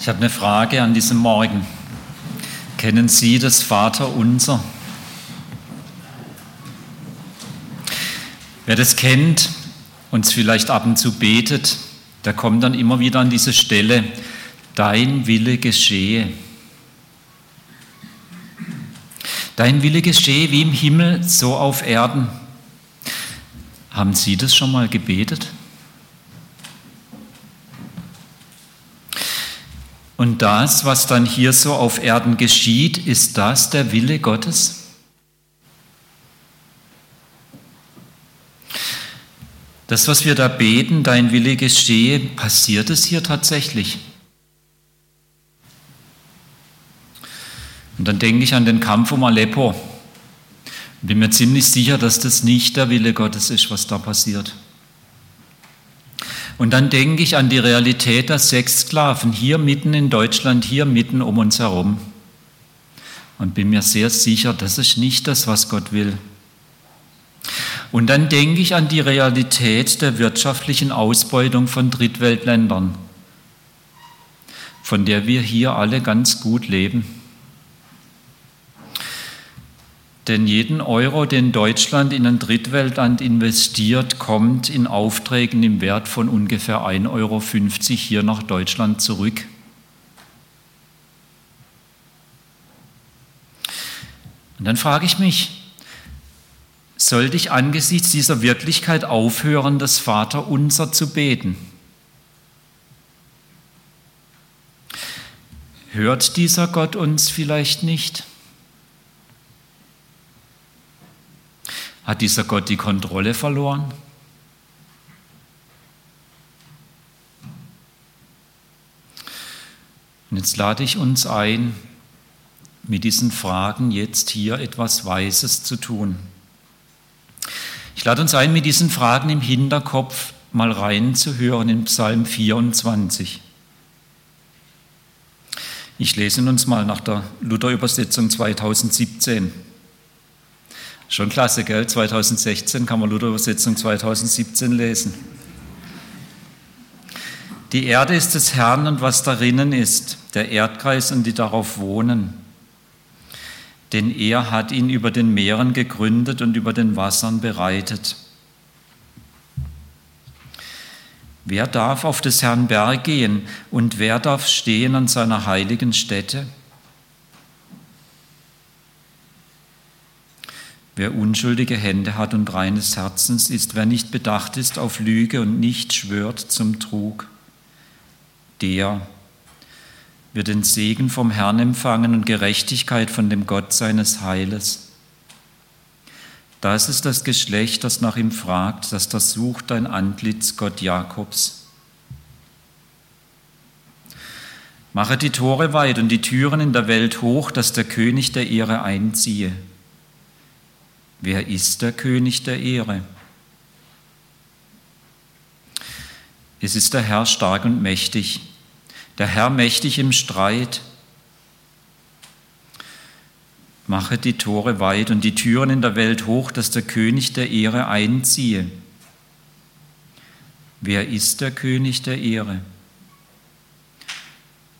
Ich habe eine Frage an diesem Morgen. Kennen Sie das Vaterunser? Wer das kennt und es vielleicht ab und zu betet, der kommt dann immer wieder an diese Stelle, dein Wille geschehe. Dein Wille geschehe wie im Himmel, so auf Erden. Haben Sie das schon mal gebetet? Und das, was dann hier so auf Erden geschieht, ist das der Wille Gottes? Das, was wir da beten, dein Wille geschehe, passiert es hier tatsächlich? Und dann denke ich an den Kampf um Aleppo. Bin mir ziemlich sicher, dass das nicht der Wille Gottes ist, was da passiert. Und dann denke ich an die Realität der Sexsklaven hier mitten in Deutschland, hier mitten um uns herum. Und bin mir sehr sicher, das ist nicht das, was Gott will. Und dann denke ich an die Realität der wirtschaftlichen Ausbeutung von Drittweltländern, von der wir hier alle ganz gut leben. Denn jeden Euro, den Deutschland in ein Drittweltland investiert, kommt in Aufträgen im Wert von ungefähr 1,50 Euro hier nach Deutschland zurück. Und dann frage ich mich, sollte ich angesichts dieser Wirklichkeit aufhören, das Vaterunser zu beten? Hört dieser Gott uns vielleicht nicht? Hat dieser Gott die Kontrolle verloren? Und jetzt lade ich uns ein, mit diesen Fragen jetzt hier etwas Weises zu tun. Ich lade uns ein, mit diesen Fragen im Hinterkopf mal reinzuhören in Psalm 24. Ich lese uns mal nach der Luther-Übersetzung 2017. Schon klasse, gell? 2016 kann man Luther-Übersetzung 2017 lesen. Die Erde ist des Herrn und was darinnen ist, der Erdkreis und die darauf wohnen. Denn er hat ihn über den Meeren gegründet und über den Wassern bereitet. Wer darf auf des Herrn Berg gehen und wer darf stehen an seiner heiligen Stätte? Wer unschuldige Hände hat und reines Herzens ist, wer nicht bedacht ist auf Lüge und nicht schwört zum Trug, der wird den Segen vom Herrn empfangen und Gerechtigkeit von dem Gott seines Heiles. Das ist das Geschlecht, das nach ihm fragt, das das sucht dein Antlitz, Gott Jakobs. Mache die Tore weit und die Türen in der Welt hoch, dass der König der Ehre einziehe. Wer ist der König der Ehre? Es ist der Herr stark und mächtig, der Herr mächtig im Streit. Mache die Tore weit und die Türen in der Welt hoch, dass der König der Ehre einziehe. Wer ist der König der Ehre?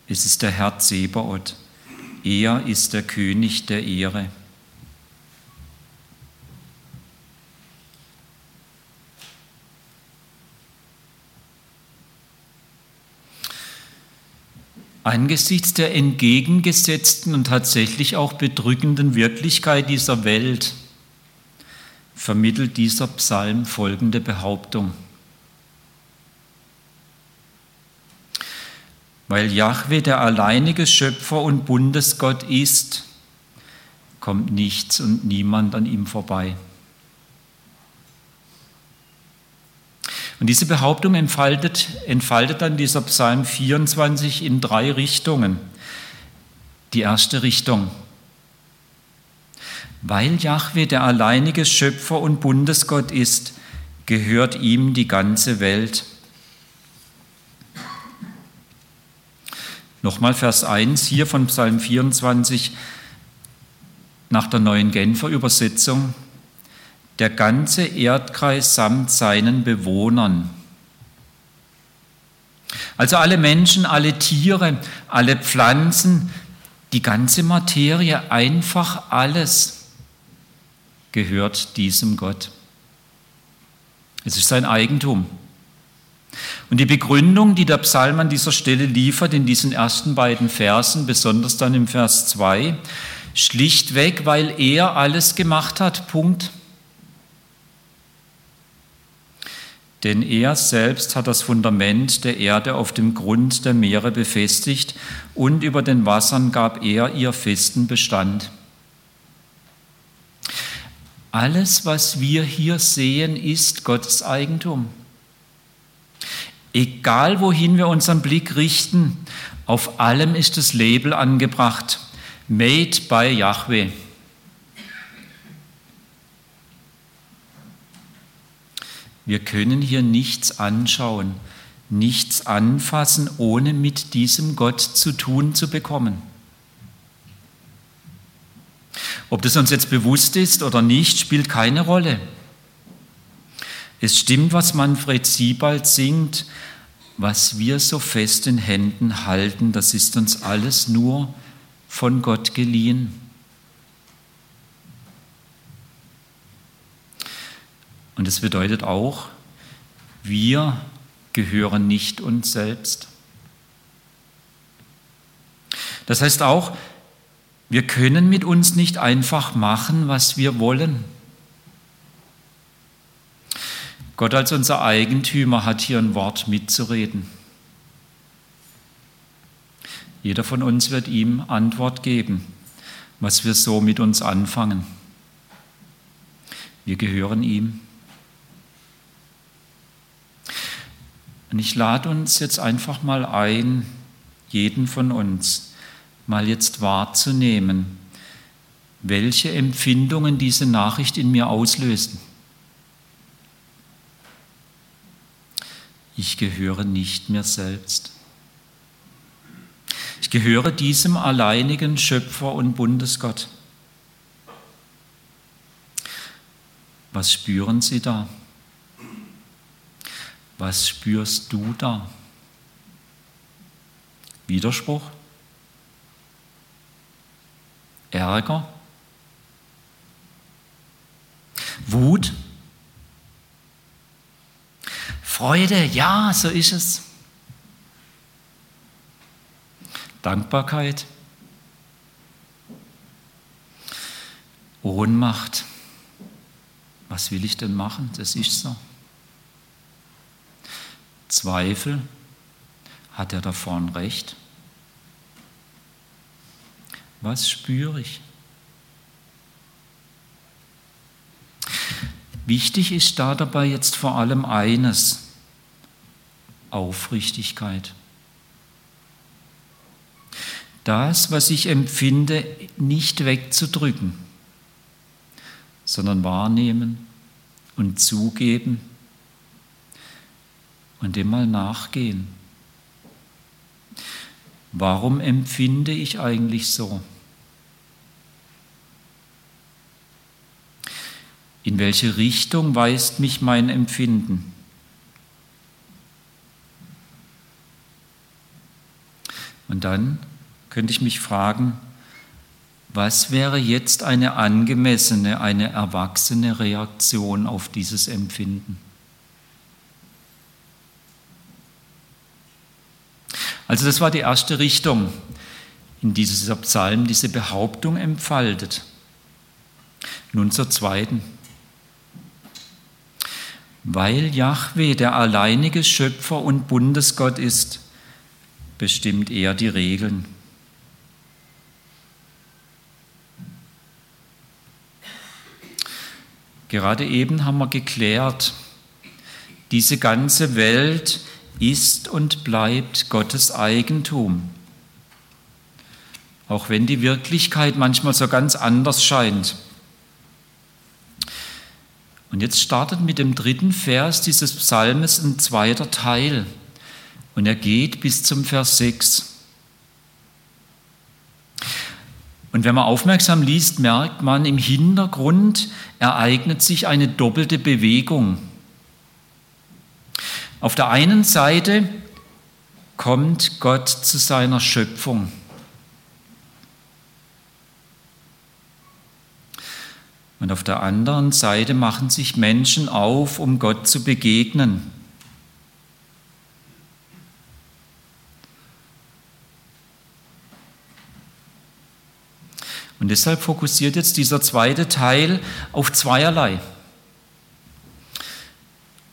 Es ist der Herr Zebaoth. Er ist der König der Ehre. Angesichts der entgegengesetzten und tatsächlich auch bedrückenden Wirklichkeit dieser Welt vermittelt dieser Psalm folgende Behauptung. Weil Jahwe der alleinige Schöpfer und Bundesgott ist, kommt nichts und niemand an ihm vorbei. Und diese Behauptung entfaltet, entfaltet dann dieser Psalm 24 in drei Richtungen. Die erste Richtung. Weil Jahwe der alleinige Schöpfer und Bundesgott ist, gehört ihm die ganze Welt. Nochmal Vers 1 hier von Psalm 24 nach der neuen Genfer Übersetzung der ganze Erdkreis samt seinen Bewohnern. Also alle Menschen, alle Tiere, alle Pflanzen, die ganze Materie, einfach alles gehört diesem Gott. Es ist sein Eigentum. Und die Begründung, die der Psalm an dieser Stelle liefert, in diesen ersten beiden Versen, besonders dann im Vers 2, schlichtweg, weil er alles gemacht hat. Punkt. Denn er selbst hat das Fundament der Erde auf dem Grund der Meere befestigt und über den Wassern gab er ihr festen Bestand. Alles, was wir hier sehen, ist Gottes Eigentum. Egal wohin wir unseren Blick richten, auf allem ist das Label angebracht. Made by Yahweh. Wir können hier nichts anschauen, nichts anfassen, ohne mit diesem Gott zu tun zu bekommen. Ob das uns jetzt bewusst ist oder nicht, spielt keine Rolle. Es stimmt, was Manfred Siebald singt, was wir so fest in Händen halten, das ist uns alles nur von Gott geliehen. Und das bedeutet auch, wir gehören nicht uns selbst. Das heißt auch, wir können mit uns nicht einfach machen, was wir wollen. Gott als unser Eigentümer hat hier ein Wort mitzureden. Jeder von uns wird ihm Antwort geben, was wir so mit uns anfangen. Wir gehören ihm. Und ich lade uns jetzt einfach mal ein, jeden von uns mal jetzt wahrzunehmen, welche Empfindungen diese Nachricht in mir auslösen. Ich gehöre nicht mir selbst. Ich gehöre diesem alleinigen Schöpfer und Bundesgott. Was spüren Sie da? Was spürst du da? Widerspruch? Ärger? Wut? Freude? Ja, so ist es. Dankbarkeit? Ohnmacht? Was will ich denn machen? Das ist so. Zweifel, hat er davon recht? Was spüre ich? Wichtig ist da dabei jetzt vor allem eines, Aufrichtigkeit. Das, was ich empfinde, nicht wegzudrücken, sondern wahrnehmen und zugeben und dem mal nachgehen. Warum empfinde ich eigentlich so? In welche Richtung weist mich mein Empfinden? Und dann könnte ich mich fragen, was wäre jetzt eine angemessene, eine erwachsene Reaktion auf dieses Empfinden? Also das war die erste Richtung, in dieser Psalm diese Behauptung entfaltet. Nun zur zweiten. Weil Yahweh der alleinige Schöpfer und Bundesgott ist, bestimmt er die Regeln. Gerade eben haben wir geklärt, diese ganze Welt ist und bleibt Gottes Eigentum. Auch wenn die Wirklichkeit manchmal so ganz anders scheint. Und jetzt startet mit dem dritten Vers dieses Psalmes ein zweiter Teil. Und er geht bis zum Vers 6. Und wenn man aufmerksam liest, merkt man, im Hintergrund ereignet sich eine doppelte Bewegung. Auf der einen Seite kommt Gott zu seiner Schöpfung. Und auf der anderen Seite machen sich Menschen auf, um Gott zu begegnen. Und deshalb fokussiert jetzt dieser zweite Teil auf zweierlei.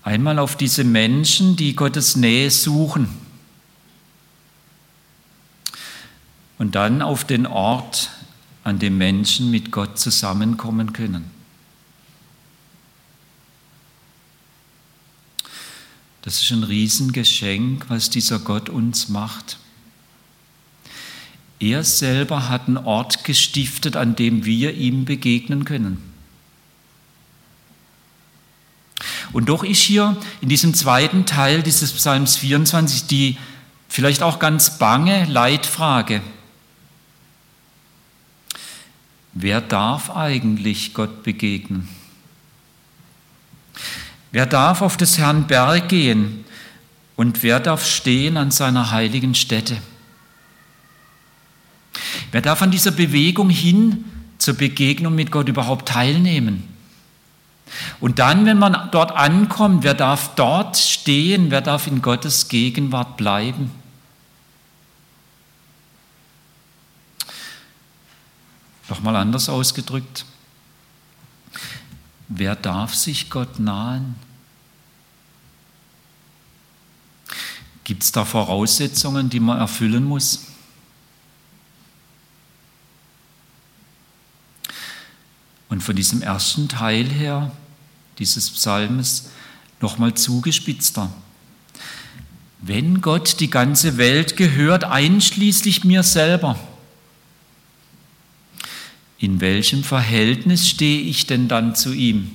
Einmal auf diese Menschen, die Gottes Nähe suchen. Und dann auf den Ort, an dem Menschen mit Gott zusammenkommen können. Das ist ein Riesengeschenk, was dieser Gott uns macht. Er selber hat einen Ort gestiftet, an dem wir ihm begegnen können. Und doch ist hier in diesem zweiten Teil dieses Psalms 24 die vielleicht auch ganz bange Leitfrage. Wer darf eigentlich Gott begegnen? Wer darf auf des Herrn Berg gehen und wer darf stehen an seiner heiligen Stätte? Wer darf an dieser Bewegung hin zur Begegnung mit Gott überhaupt teilnehmen? Und dann, wenn man dort ankommt, wer darf dort stehen? Wer darf in Gottes Gegenwart bleiben? Nochmal anders ausgedrückt. Wer darf sich Gott nahen? Gibt es da Voraussetzungen, die man erfüllen muss? Und von diesem ersten Teil her, dieses Psalmes, nochmal zugespitzter. Wenn Gott die ganze Welt gehört, einschließlich mir selber, in welchem Verhältnis stehe ich denn dann zu ihm?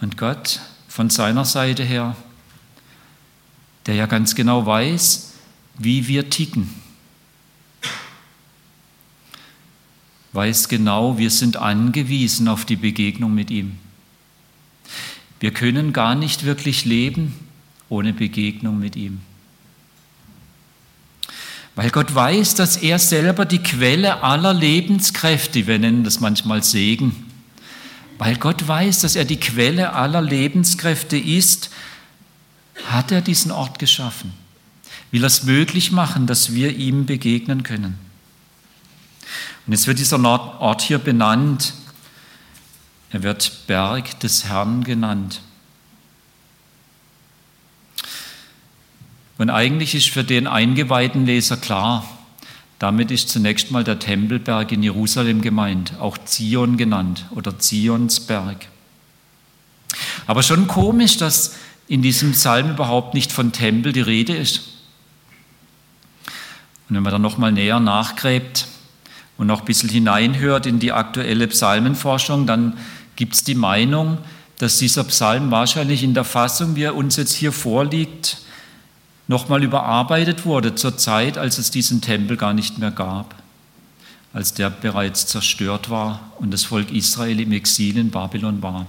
Und Gott von seiner Seite her, der ja ganz genau weiß, wie wir ticken, weiß genau, wir sind angewiesen auf die Begegnung mit ihm. Wir können gar nicht wirklich leben ohne Begegnung mit ihm. Weil Gott weiß, dass er selber die Quelle aller Lebenskräfte, wir nennen das manchmal Segen, weil Gott weiß, dass er die Quelle aller Lebenskräfte ist, hat er diesen Ort geschaffen. Will er es möglich machen, dass wir ihm begegnen können. Und jetzt wird dieser Ort hier benannt. Er wird Berg des Herrn genannt. Und eigentlich ist für den eingeweihten Leser klar, damit ist zunächst mal der Tempelberg in Jerusalem gemeint, auch Zion genannt oder Zionsberg. Aber schon komisch, dass in diesem Psalm überhaupt nicht von Tempel die Rede ist. Und wenn man dann nochmal näher nachgräbt und noch ein bisschen hineinhört in die aktuelle Psalmenforschung, dann gibt es die Meinung, dass dieser Psalm wahrscheinlich in der Fassung, wie er uns jetzt hier vorliegt, nochmal überarbeitet wurde zur Zeit, als es diesen Tempel gar nicht mehr gab, als der bereits zerstört war und das Volk Israel im Exil in Babylon war,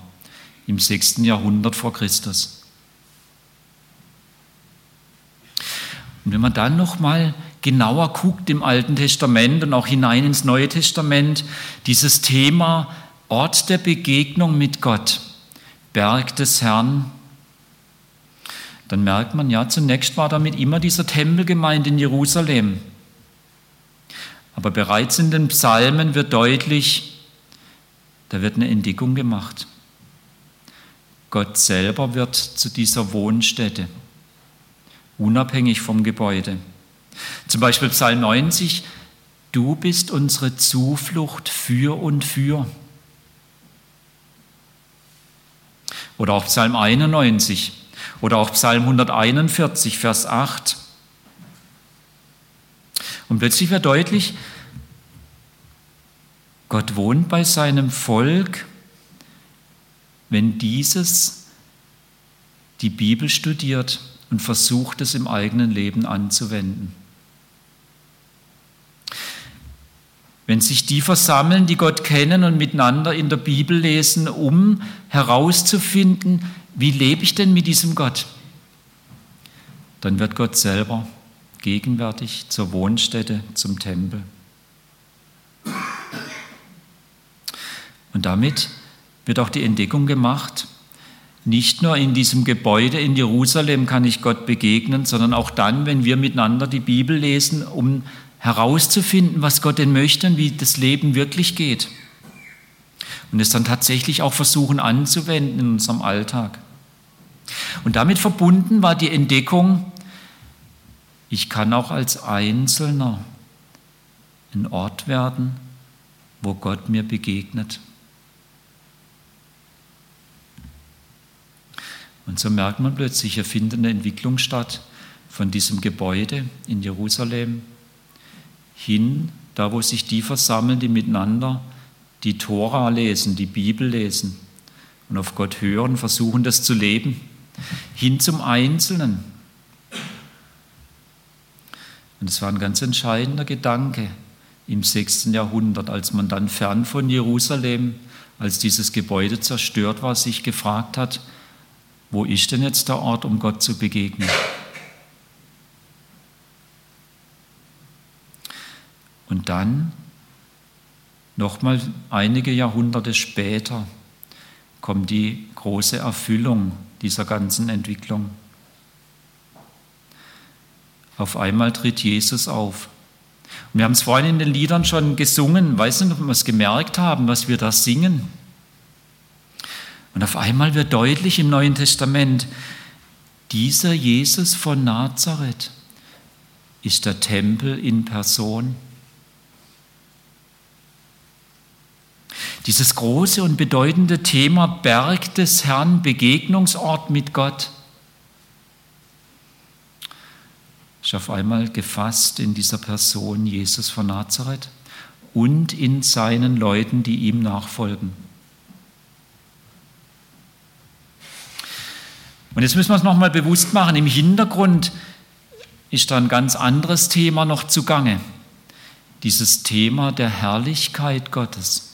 im 6. Jahrhundert vor Christus. Und wenn man dann nochmal genauer guckt im Alten Testament und auch hinein ins Neue Testament, dieses Thema Ort der Begegnung mit Gott, Berg des Herrn, dann merkt man, ja, zunächst war damit immer dieser Tempel gemeint in Jerusalem. Aber bereits in den Psalmen wird deutlich, da wird eine Entdeckung gemacht. Gott selber wird zu dieser Wohnstätte, unabhängig vom Gebäude. Zum Beispiel Psalm 90, du bist unsere Zuflucht für und für. Oder auch Psalm 91, oder auch Psalm 141, Vers 8. Und plötzlich wird deutlich, Gott wohnt bei seinem Volk, wenn dieses die Bibel studiert und versucht es im eigenen Leben anzuwenden. Wenn sich die versammeln, die Gott kennen und miteinander in der Bibel lesen, um herauszufinden, wie lebe ich denn mit diesem Gott? Dann wird Gott selber gegenwärtig zur Wohnstätte, zum Tempel. Und damit wird auch die Entdeckung gemacht, nicht nur in diesem Gebäude in Jerusalem kann ich Gott begegnen, sondern auch dann, wenn wir miteinander die Bibel lesen, um herauszufinden, was Gott denn möchte und wie das Leben wirklich geht. Und es dann tatsächlich auch versuchen anzuwenden in unserem Alltag. Und damit verbunden war die Entdeckung, ich kann auch als Einzelner ein Ort werden, wo Gott mir begegnet. Und so merkt man plötzlich, hier findet eine Entwicklung statt von diesem Gebäude in Jerusalem hin, da wo sich die versammeln, die miteinander die Tora lesen, die Bibel lesen und auf Gott hören, versuchen das zu leben, hin zum Einzelnen. Und es war ein ganz entscheidender Gedanke im 6. Jahrhundert, als man dann fern von Jerusalem, als dieses Gebäude zerstört war, sich gefragt hat, wo ist denn jetzt der Ort, um Gott zu begegnen? Und dann, nochmal einige Jahrhunderte später, kommt die große Erfüllung dieser ganzen Entwicklung. Auf einmal tritt Jesus auf. Und wir haben es vorhin in den Liedern schon gesungen, weiß nicht, ob wir es gemerkt haben, was wir da singen. Und auf einmal wird deutlich im Neuen Testament, dieser Jesus von Nazareth ist der Tempel in Person. Dieses große und bedeutende Thema Berg des Herrn, Begegnungsort mit Gott, ist auf einmal gefasst in dieser Person Jesus von Nazareth und in seinen Leuten, die ihm nachfolgen. Und jetzt müssen wir es nochmal bewusst machen, im Hintergrund ist da ein ganz anderes Thema noch zugange. Dieses Thema der Herrlichkeit Gottes.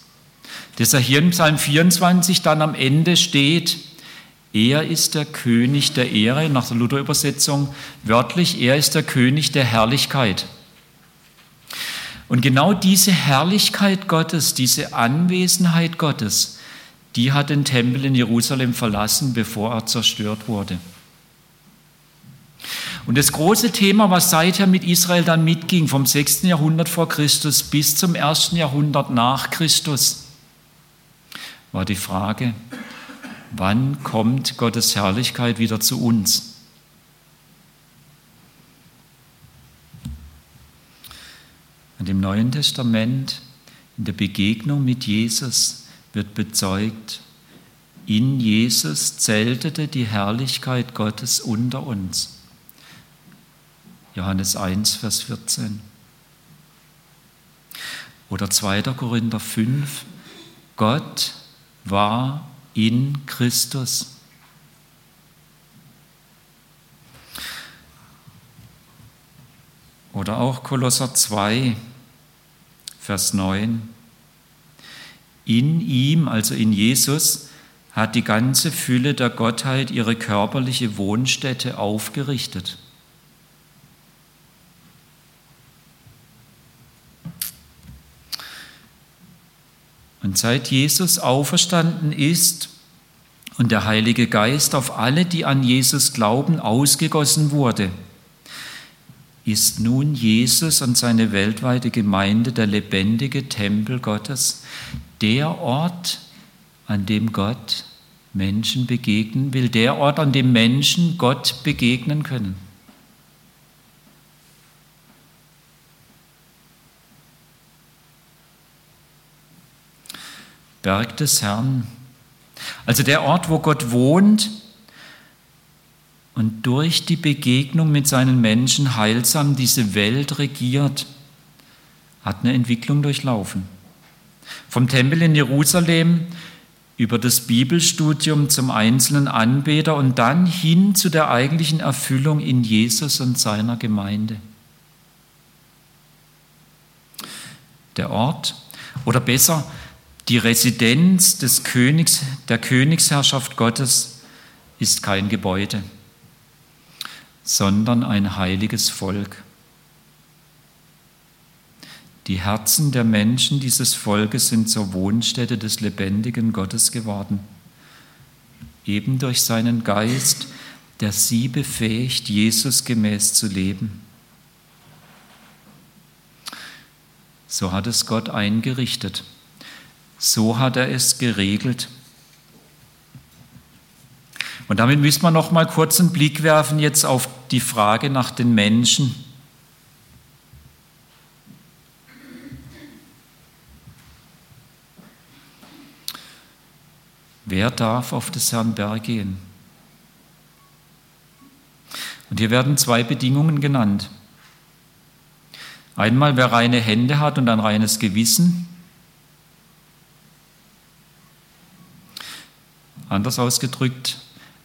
Das er hier im Psalm 24 dann am Ende steht, er ist der König der Ehre, nach der Luther-Übersetzung wörtlich, er ist der König der Herrlichkeit. Und genau diese Herrlichkeit Gottes, diese Anwesenheit Gottes, die hat den Tempel in Jerusalem verlassen, bevor er zerstört wurde. Und das große Thema, was seither mit Israel dann mitging, vom 6. Jahrhundert vor Christus bis zum 1. Jahrhundert nach Christus, war die Frage, wann kommt Gottes Herrlichkeit wieder zu uns? Und im Neuen Testament, in der Begegnung mit Jesus, wird bezeugt, in Jesus zeltete die Herrlichkeit Gottes unter uns. Johannes 1, Vers 14. Oder 2. Korinther 5, Gott war in Christus. Oder auch Kolosser 2, Vers 9. In ihm, also in Jesus, hat die ganze Fülle der Gottheit ihre körperliche Wohnstätte aufgerichtet. Und seit Jesus auferstanden ist und der Heilige Geist auf alle, die an Jesus glauben, ausgegossen wurde, ist nun Jesus und seine weltweite Gemeinde der lebendige Tempel Gottes, der Ort, an dem Gott Menschen begegnen will, der Ort, an dem Menschen Gott begegnen können. Berg des Herrn, also der Ort, wo Gott wohnt und durch die Begegnung mit seinen Menschen heilsam diese Welt regiert, hat eine Entwicklung durchlaufen. Vom Tempel in Jerusalem über das Bibelstudium zum einzelnen Anbeter und dann hin zu der eigentlichen Erfüllung in Jesus und seiner Gemeinde. der Ort oder besser die Residenz des Königs, der Königsherrschaft Gottes ist kein Gebäude, sondern ein heiliges Volk. Die Herzen der Menschen dieses Volkes sind zur Wohnstätte des lebendigen Gottes geworden, eben durch seinen Geist, der sie befähigt, Jesus gemäß zu leben. So hat es Gott eingerichtet. So hat er es geregelt. Und damit müssen wir noch mal kurz einen Blick werfen jetzt auf die Frage nach den Menschen. Wer darf auf das Herrn Berg gehen? Und hier werden zwei Bedingungen genannt. Einmal, wer reine Hände hat und ein reines Gewissen. Anders ausgedrückt,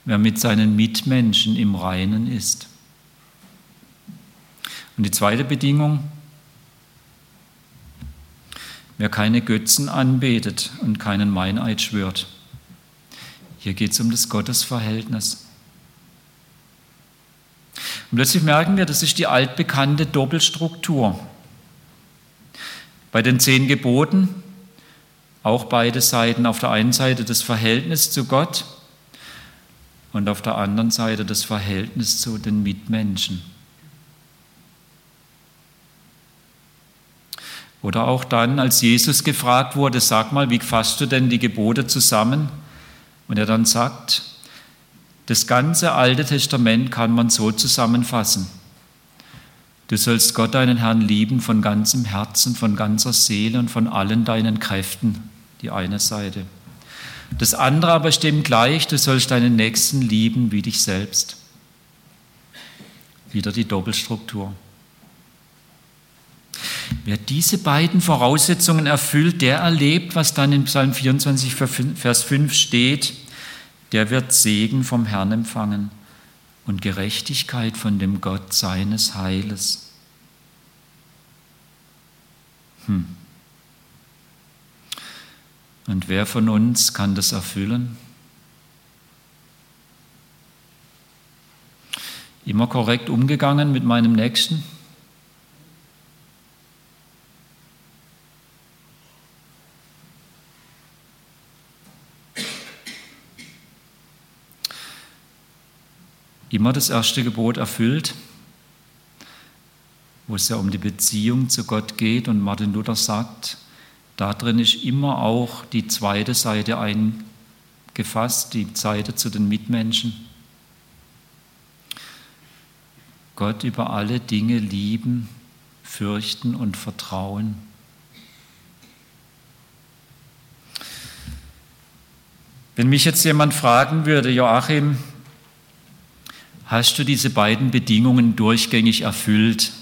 wer mit seinen Mitmenschen im Reinen ist. Und die zweite Bedingung, wer keine Götzen anbetet und keinen Meineid schwört. Hier geht es um das Gottesverhältnis. Und plötzlich merken wir, das ist die altbekannte Doppelstruktur. Bei den zehn Geboten auch beide Seiten. Auf der einen Seite das Verhältnis zu Gott und auf der anderen Seite das Verhältnis zu den Mitmenschen. Oder auch dann, als Jesus gefragt wurde, sag mal, wie fasst du denn die Gebote zusammen? Und er dann sagt, das ganze Alte Testament kann man so zusammenfassen. Du sollst Gott, deinen Herrn, lieben von ganzem Herzen, von ganzer Seele und von allen deinen Kräften, die eine Seite. Das andere aber stimmt gleich, du sollst deinen Nächsten lieben wie dich selbst. Wieder die Doppelstruktur. Wer diese beiden Voraussetzungen erfüllt, der erlebt, was dann in Psalm 24, Vers 5 steht, der wird Segen vom Herrn empfangen und Gerechtigkeit von dem Gott seines Heiles. Hm. Und wer von uns kann das erfüllen? Immer korrekt umgegangen mit meinem Nächsten? immer das erste Gebot erfüllt, wo es ja um die Beziehung zu Gott geht. Und Martin Luther sagt, da drin ist immer auch die zweite Seite eingefasst, die Seite zu den Mitmenschen. Gott über alle Dinge lieben, fürchten und vertrauen. Wenn mich jetzt jemand fragen würde, Joachim, Hast du diese beiden Bedingungen durchgängig erfüllt?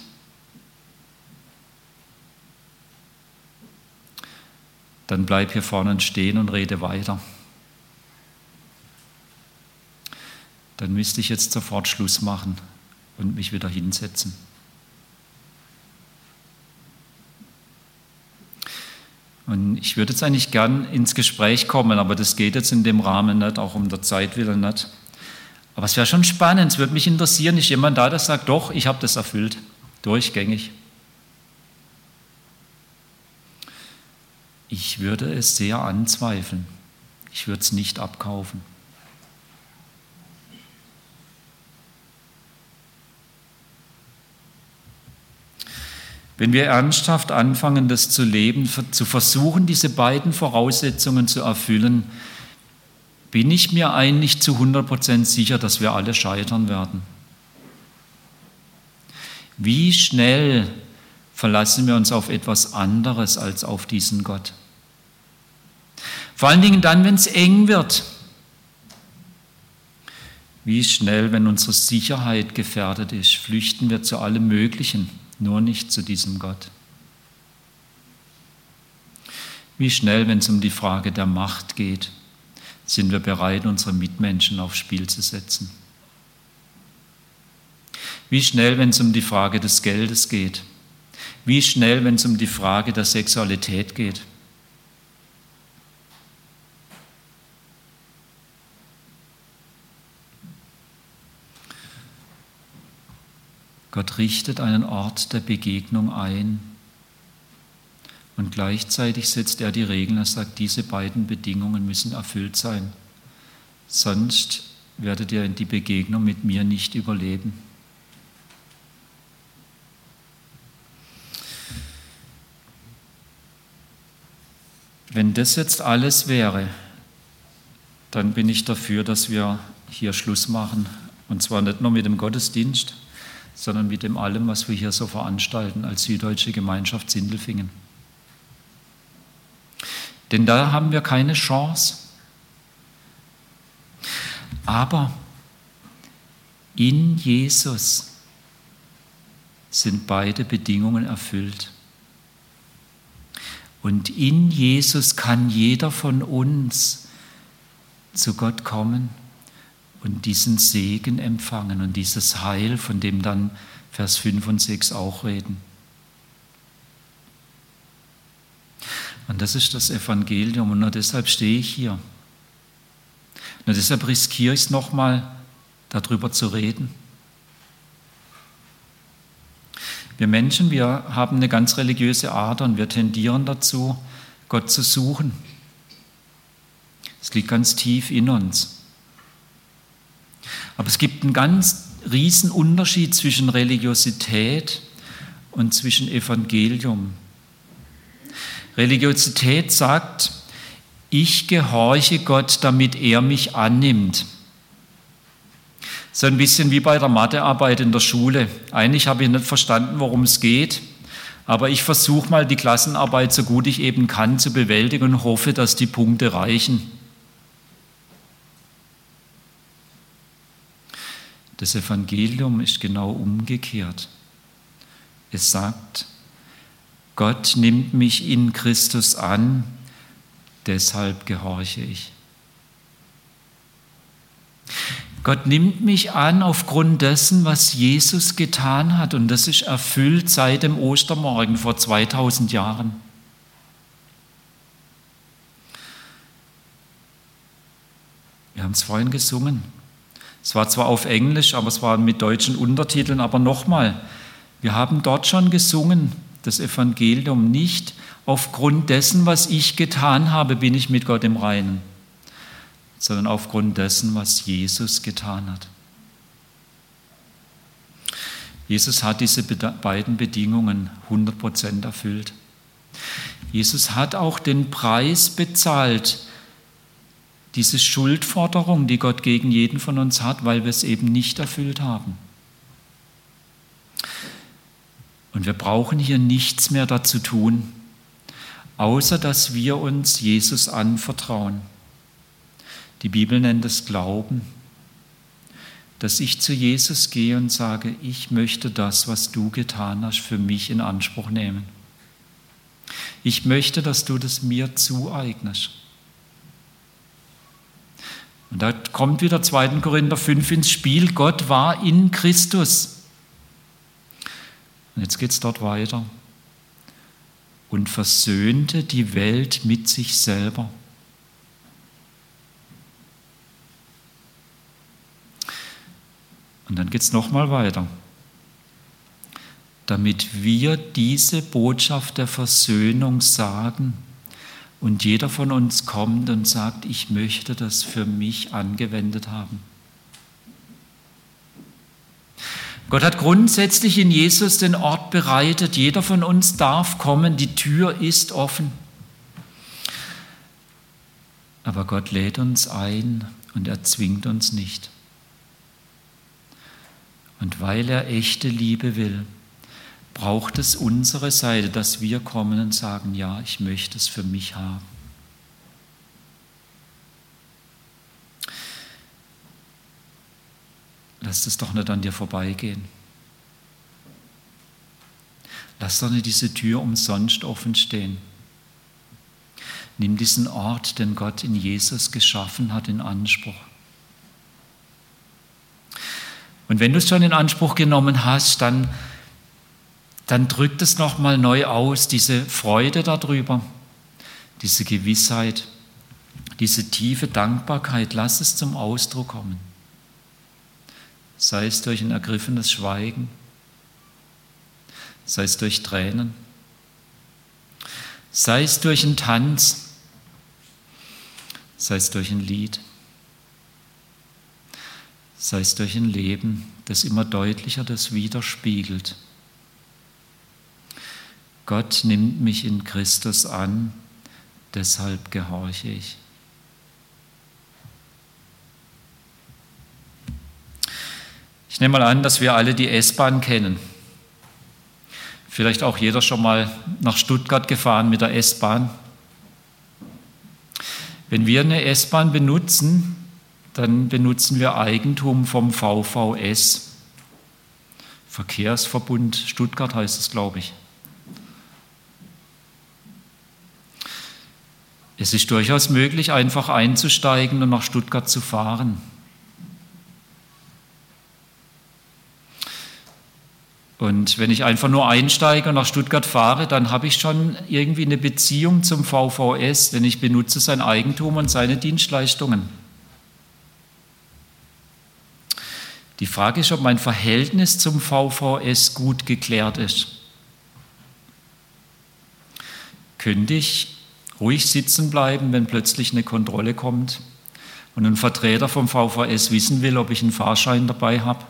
Dann bleib hier vorne stehen und rede weiter. Dann müsste ich jetzt sofort Schluss machen und mich wieder hinsetzen. Und ich würde jetzt eigentlich gern ins Gespräch kommen, aber das geht jetzt in dem Rahmen nicht, auch um der Zeit willen nicht. Aber es wäre schon spannend, es würde mich interessieren, ist jemand da, der sagt, doch, ich habe das erfüllt, durchgängig. Ich würde es sehr anzweifeln. Ich würde es nicht abkaufen. Wenn wir ernsthaft anfangen, das zu leben, zu versuchen, diese beiden Voraussetzungen zu erfüllen, bin ich mir eigentlich zu 100% sicher, dass wir alle scheitern werden. Wie schnell verlassen wir uns auf etwas anderes als auf diesen Gott? Vor allen Dingen dann, wenn es eng wird. Wie schnell, wenn unsere Sicherheit gefährdet ist, flüchten wir zu allem Möglichen, nur nicht zu diesem Gott. Wie schnell, wenn es um die Frage der Macht geht sind wir bereit, unsere Mitmenschen aufs Spiel zu setzen. Wie schnell, wenn es um die Frage des Geldes geht, Wie schnell, wenn es um die Frage der Sexualität geht. Gott richtet einen Ort der Begegnung ein und gleichzeitig setzt er die Regeln, er sagt, diese beiden Bedingungen müssen erfüllt sein, sonst werdet ihr die Begegnung mit mir nicht überleben. Wenn das jetzt alles wäre, dann bin ich dafür, dass wir hier Schluss machen. Und zwar nicht nur mit dem Gottesdienst, sondern mit dem allem, was wir hier so veranstalten als Süddeutsche Gemeinschaft Sindelfingen. Denn da haben wir keine Chance. Aber in Jesus sind beide Bedingungen erfüllt. Und in Jesus kann jeder von uns zu Gott kommen und diesen Segen empfangen und dieses Heil, von dem dann Vers 5 und 6 auch reden. Und das ist das Evangelium und nur deshalb stehe ich hier. Nur deshalb riskiere ich es nochmal, darüber zu reden. Wir Menschen, wir haben eine ganz religiöse Ader und wir tendieren dazu, Gott zu suchen. Es liegt ganz tief in uns. Aber es gibt einen ganz riesen Unterschied zwischen Religiosität und zwischen Evangelium. Religiosität sagt, ich gehorche Gott, damit er mich annimmt. So ein bisschen wie bei der Mathearbeit in der Schule. Eigentlich habe ich nicht verstanden, worum es geht, aber ich versuche mal die Klassenarbeit so gut ich eben kann zu bewältigen und hoffe, dass die Punkte reichen. Das Evangelium ist genau umgekehrt. Es sagt, Gott nimmt mich in Christus an, deshalb gehorche ich. Gott nimmt mich an aufgrund dessen, was Jesus getan hat. Und das ist erfüllt seit dem Ostermorgen vor 2000 Jahren. Wir haben es vorhin gesungen. Es war zwar auf Englisch, aber es war mit deutschen Untertiteln. Aber nochmal, wir haben dort schon gesungen, das Evangelium nicht aufgrund dessen, was ich getan habe, bin ich mit Gott im Reinen sondern aufgrund dessen, was Jesus getan hat. Jesus hat diese beiden Bedingungen 100% erfüllt. Jesus hat auch den Preis bezahlt, diese Schuldforderung, die Gott gegen jeden von uns hat, weil wir es eben nicht erfüllt haben. Und wir brauchen hier nichts mehr dazu tun, außer dass wir uns Jesus anvertrauen. Die Bibel nennt es Glauben, dass ich zu Jesus gehe und sage, ich möchte das, was du getan hast, für mich in Anspruch nehmen. Ich möchte, dass du das mir zueignest. Und da kommt wieder 2. Korinther 5 ins Spiel. Gott war in Christus. Und jetzt geht es dort weiter. Und versöhnte die Welt mit sich selber. Und dann geht es nochmal weiter. Damit wir diese Botschaft der Versöhnung sagen und jeder von uns kommt und sagt, ich möchte das für mich angewendet haben. Gott hat grundsätzlich in Jesus den Ort bereitet. Jeder von uns darf kommen, die Tür ist offen. Aber Gott lädt uns ein und er zwingt uns nicht. Und weil er echte Liebe will, braucht es unsere Seite, dass wir kommen und sagen, ja, ich möchte es für mich haben. Lass es doch nicht an dir vorbeigehen. Lass doch nicht diese Tür umsonst offen stehen. Nimm diesen Ort, den Gott in Jesus geschaffen hat, in Anspruch. Und wenn du es schon in Anspruch genommen hast, dann, dann drückt es nochmal neu aus, diese Freude darüber, diese Gewissheit, diese tiefe Dankbarkeit, lass es zum Ausdruck kommen. Sei es durch ein ergriffenes Schweigen, sei es durch Tränen, sei es durch einen Tanz, sei es durch ein Lied, sei es durch ein Leben, das immer deutlicher das widerspiegelt. Gott nimmt mich in Christus an, deshalb gehorche ich. Ich nehme mal an, dass wir alle die S-Bahn kennen. Vielleicht auch jeder schon mal nach Stuttgart gefahren mit der S-Bahn. Wenn wir eine S-Bahn benutzen, dann benutzen wir Eigentum vom VVS. Verkehrsverbund Stuttgart heißt es, glaube ich. Es ist durchaus möglich, einfach einzusteigen und nach Stuttgart zu fahren. Und wenn ich einfach nur einsteige und nach Stuttgart fahre, dann habe ich schon irgendwie eine Beziehung zum VVS, denn ich benutze sein Eigentum und seine Dienstleistungen. Die Frage ist, ob mein Verhältnis zum VVS gut geklärt ist. Könnte ich ruhig sitzen bleiben, wenn plötzlich eine Kontrolle kommt und ein Vertreter vom VVS wissen will, ob ich einen Fahrschein dabei habe?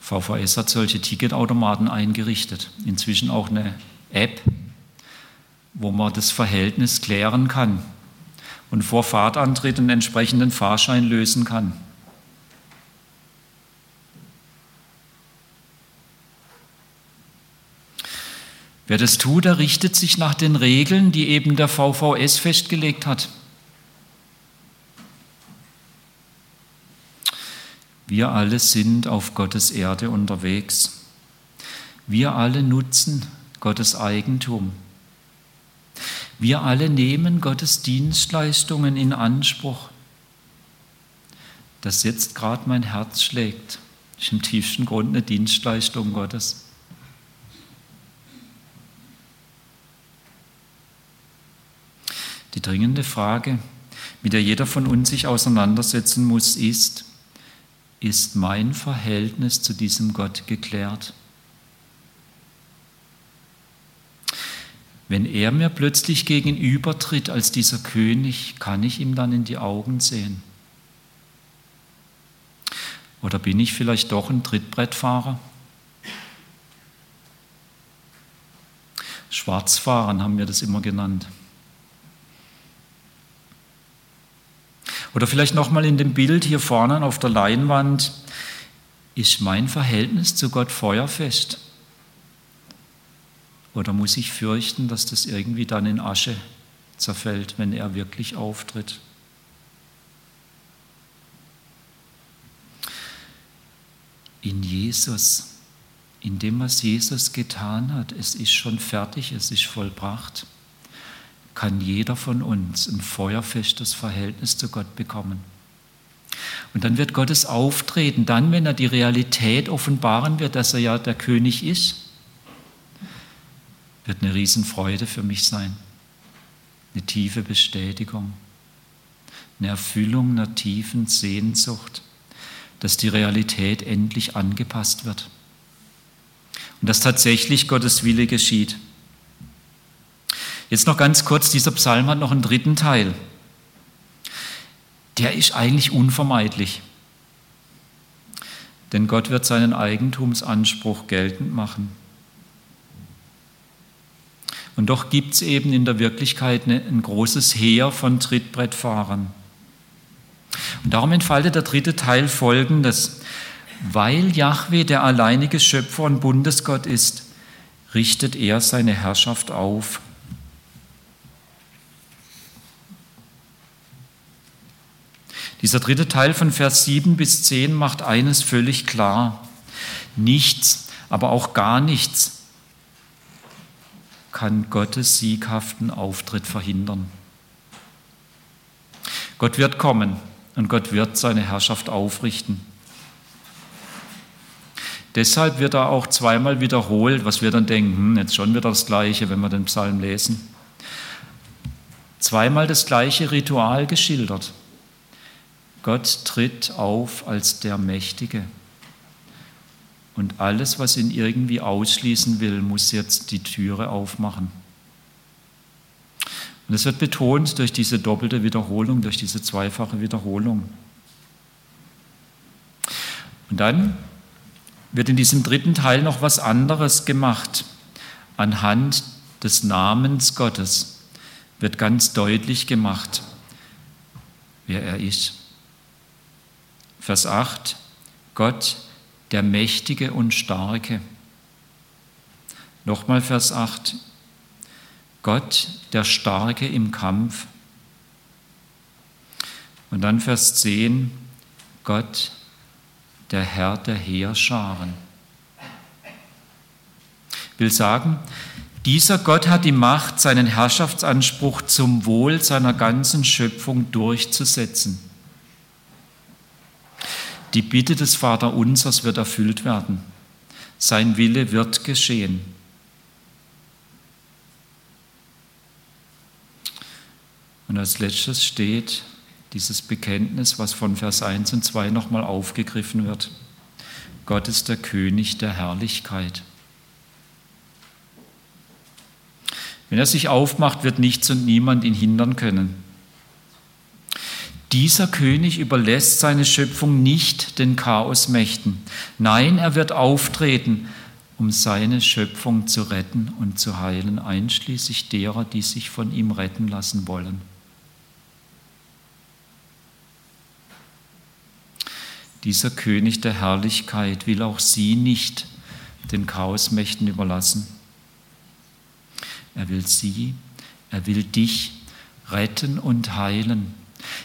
VVS hat solche Ticketautomaten eingerichtet. Inzwischen auch eine App, wo man das Verhältnis klären kann und vor Fahrtantritt einen entsprechenden Fahrschein lösen kann. Wer das tut, der richtet sich nach den Regeln, die eben der VVS festgelegt hat. Wir alle sind auf Gottes Erde unterwegs. Wir alle nutzen Gottes Eigentum. Wir alle nehmen Gottes Dienstleistungen in Anspruch. Dass jetzt gerade mein Herz schlägt, ist im tiefsten Grund eine Dienstleistung Gottes. Die dringende Frage, mit der jeder von uns sich auseinandersetzen muss, ist, ist mein Verhältnis zu diesem Gott geklärt? Wenn er mir plötzlich gegenübertritt als dieser König, kann ich ihm dann in die Augen sehen? Oder bin ich vielleicht doch ein Trittbrettfahrer? Schwarzfahren haben wir das immer genannt. Oder vielleicht nochmal in dem Bild hier vorne auf der Leinwand, ist mein Verhältnis zu Gott feuerfest? Oder muss ich fürchten, dass das irgendwie dann in Asche zerfällt, wenn er wirklich auftritt? In Jesus, in dem, was Jesus getan hat, es ist schon fertig, es ist vollbracht kann jeder von uns ein feuerfestes Verhältnis zu Gott bekommen. Und dann wird Gottes Auftreten, dann, wenn er die Realität offenbaren wird, dass er ja der König ist, wird eine Riesenfreude für mich sein. Eine tiefe Bestätigung, eine Erfüllung einer tiefen Sehnsucht, dass die Realität endlich angepasst wird und dass tatsächlich Gottes Wille geschieht. Jetzt noch ganz kurz, dieser Psalm hat noch einen dritten Teil. Der ist eigentlich unvermeidlich. Denn Gott wird seinen Eigentumsanspruch geltend machen. Und doch gibt es eben in der Wirklichkeit ein großes Heer von Trittbrettfahrern. Und darum entfaltet der dritte Teil Folgendes. Weil Yahweh der alleinige Schöpfer und Bundesgott ist, richtet er seine Herrschaft auf Dieser dritte Teil von Vers 7 bis 10 macht eines völlig klar. Nichts, aber auch gar nichts kann Gottes sieghaften Auftritt verhindern. Gott wird kommen und Gott wird seine Herrschaft aufrichten. Deshalb wird er auch zweimal wiederholt, was wir dann denken, hm, jetzt schon wieder das Gleiche, wenn wir den Psalm lesen. Zweimal das gleiche Ritual geschildert. Gott tritt auf als der Mächtige. Und alles, was ihn irgendwie ausschließen will, muss jetzt die Türe aufmachen. Und es wird betont durch diese doppelte Wiederholung, durch diese zweifache Wiederholung. Und dann wird in diesem dritten Teil noch was anderes gemacht. Anhand des Namens Gottes wird ganz deutlich gemacht, wer er ist. Vers 8, Gott, der Mächtige und Starke. Nochmal Vers 8, Gott, der Starke im Kampf. Und dann Vers 10, Gott, der Herr der Heerscharen. Will sagen, dieser Gott hat die Macht, seinen Herrschaftsanspruch zum Wohl seiner ganzen Schöpfung durchzusetzen. Die Bitte des Vaterunsers wird erfüllt werden. Sein Wille wird geschehen. Und als letztes steht, dieses Bekenntnis, was von Vers 1 und 2 nochmal aufgegriffen wird. Gott ist der König der Herrlichkeit. Wenn er sich aufmacht, wird nichts und niemand ihn hindern können. Dieser König überlässt seine Schöpfung nicht den Chaosmächten. Nein, er wird auftreten, um seine Schöpfung zu retten und zu heilen, einschließlich derer, die sich von ihm retten lassen wollen. Dieser König der Herrlichkeit will auch sie nicht den Chaosmächten überlassen. Er will sie, er will dich retten und heilen.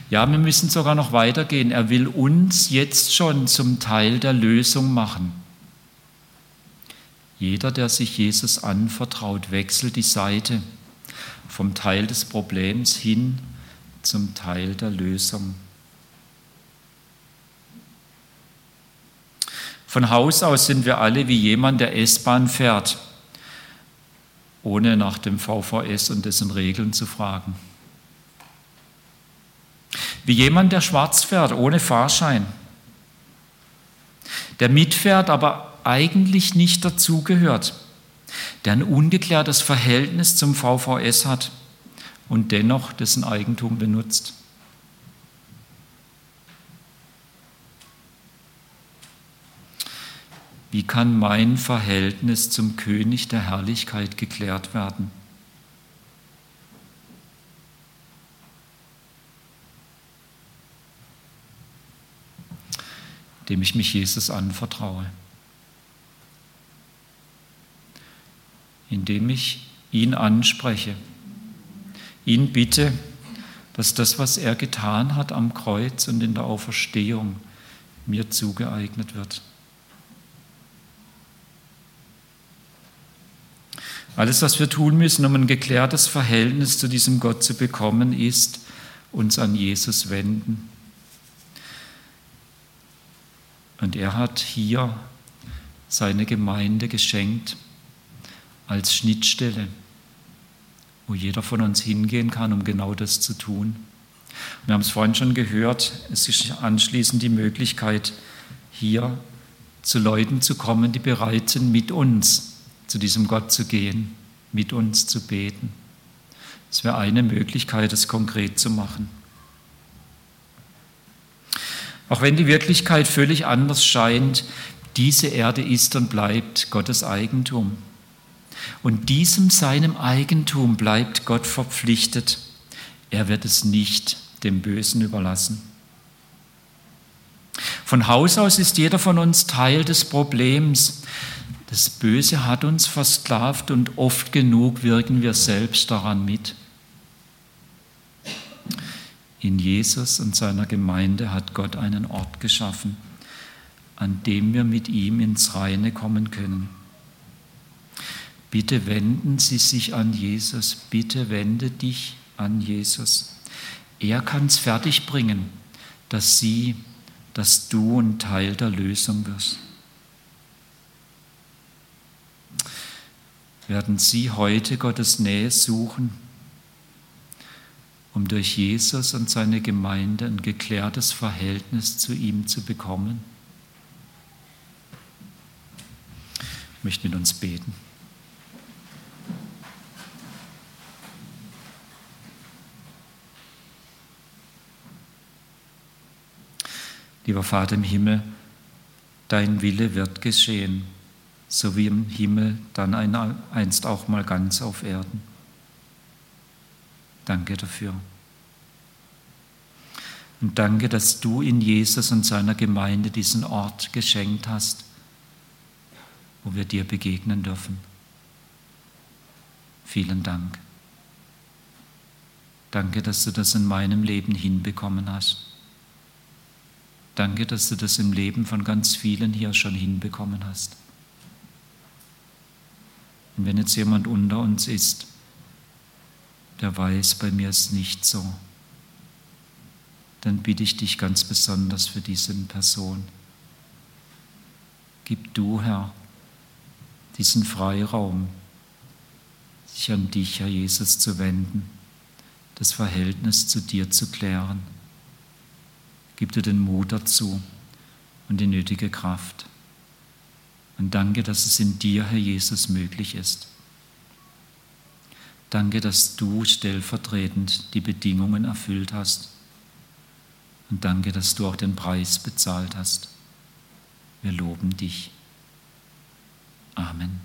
Ja, wir müssen sogar noch weitergehen. Er will uns jetzt schon zum Teil der Lösung machen. Jeder, der sich Jesus anvertraut, wechselt die Seite vom Teil des Problems hin zum Teil der Lösung. Von Haus aus sind wir alle wie jemand, der S-Bahn fährt, ohne nach dem VVS und dessen Regeln zu fragen. Wie jemand, der schwarz fährt, ohne Fahrschein. Der mitfährt, aber eigentlich nicht dazugehört. Der ein ungeklärtes Verhältnis zum VVS hat und dennoch dessen Eigentum benutzt. Wie kann mein Verhältnis zum König der Herrlichkeit geklärt werden? Indem ich mich Jesus anvertraue. Indem ich ihn anspreche. Ihn bitte, dass das, was er getan hat am Kreuz und in der Auferstehung, mir zugeeignet wird. Alles, was wir tun müssen, um ein geklärtes Verhältnis zu diesem Gott zu bekommen, ist uns an Jesus wenden. Und er hat hier seine Gemeinde geschenkt als Schnittstelle, wo jeder von uns hingehen kann, um genau das zu tun. Wir haben es vorhin schon gehört, es ist anschließend die Möglichkeit, hier zu Leuten zu kommen, die bereit sind, mit uns zu diesem Gott zu gehen, mit uns zu beten. Das wäre eine Möglichkeit, es konkret zu machen. Auch wenn die Wirklichkeit völlig anders scheint, diese Erde ist und bleibt Gottes Eigentum. Und diesem seinem Eigentum bleibt Gott verpflichtet. Er wird es nicht dem Bösen überlassen. Von Haus aus ist jeder von uns Teil des Problems, das Böse hat uns versklavt und oft genug wirken wir selbst daran mit. In Jesus und seiner Gemeinde hat Gott einen Ort geschaffen, an dem wir mit ihm ins Reine kommen können. Bitte wenden Sie sich an Jesus, bitte wende dich an Jesus. Er kann es fertigbringen, dass sie, dass du ein Teil der Lösung wirst. Werden sie heute Gottes Nähe suchen, um durch Jesus und seine Gemeinde ein geklärtes Verhältnis zu ihm zu bekommen? Ich möchte mit uns beten. Lieber Vater im Himmel, dein Wille wird geschehen, so wie im Himmel, dann einst auch mal ganz auf Erden. Danke dafür. Und danke, dass du in Jesus und seiner Gemeinde diesen Ort geschenkt hast, wo wir dir begegnen dürfen. Vielen Dank. Danke, dass du das in meinem Leben hinbekommen hast. Danke, dass du das im Leben von ganz vielen hier schon hinbekommen hast. Und wenn jetzt jemand unter uns ist, der weiß, bei mir ist nicht so, dann bitte ich dich ganz besonders für diese Person. Gib du, Herr, diesen Freiraum, sich an dich, Herr Jesus, zu wenden, das Verhältnis zu dir zu klären. Gib dir den Mut dazu und die nötige Kraft. Und danke, dass es in dir, Herr Jesus, möglich ist. Danke, dass du stellvertretend die Bedingungen erfüllt hast. Und danke, dass du auch den Preis bezahlt hast. Wir loben dich. Amen.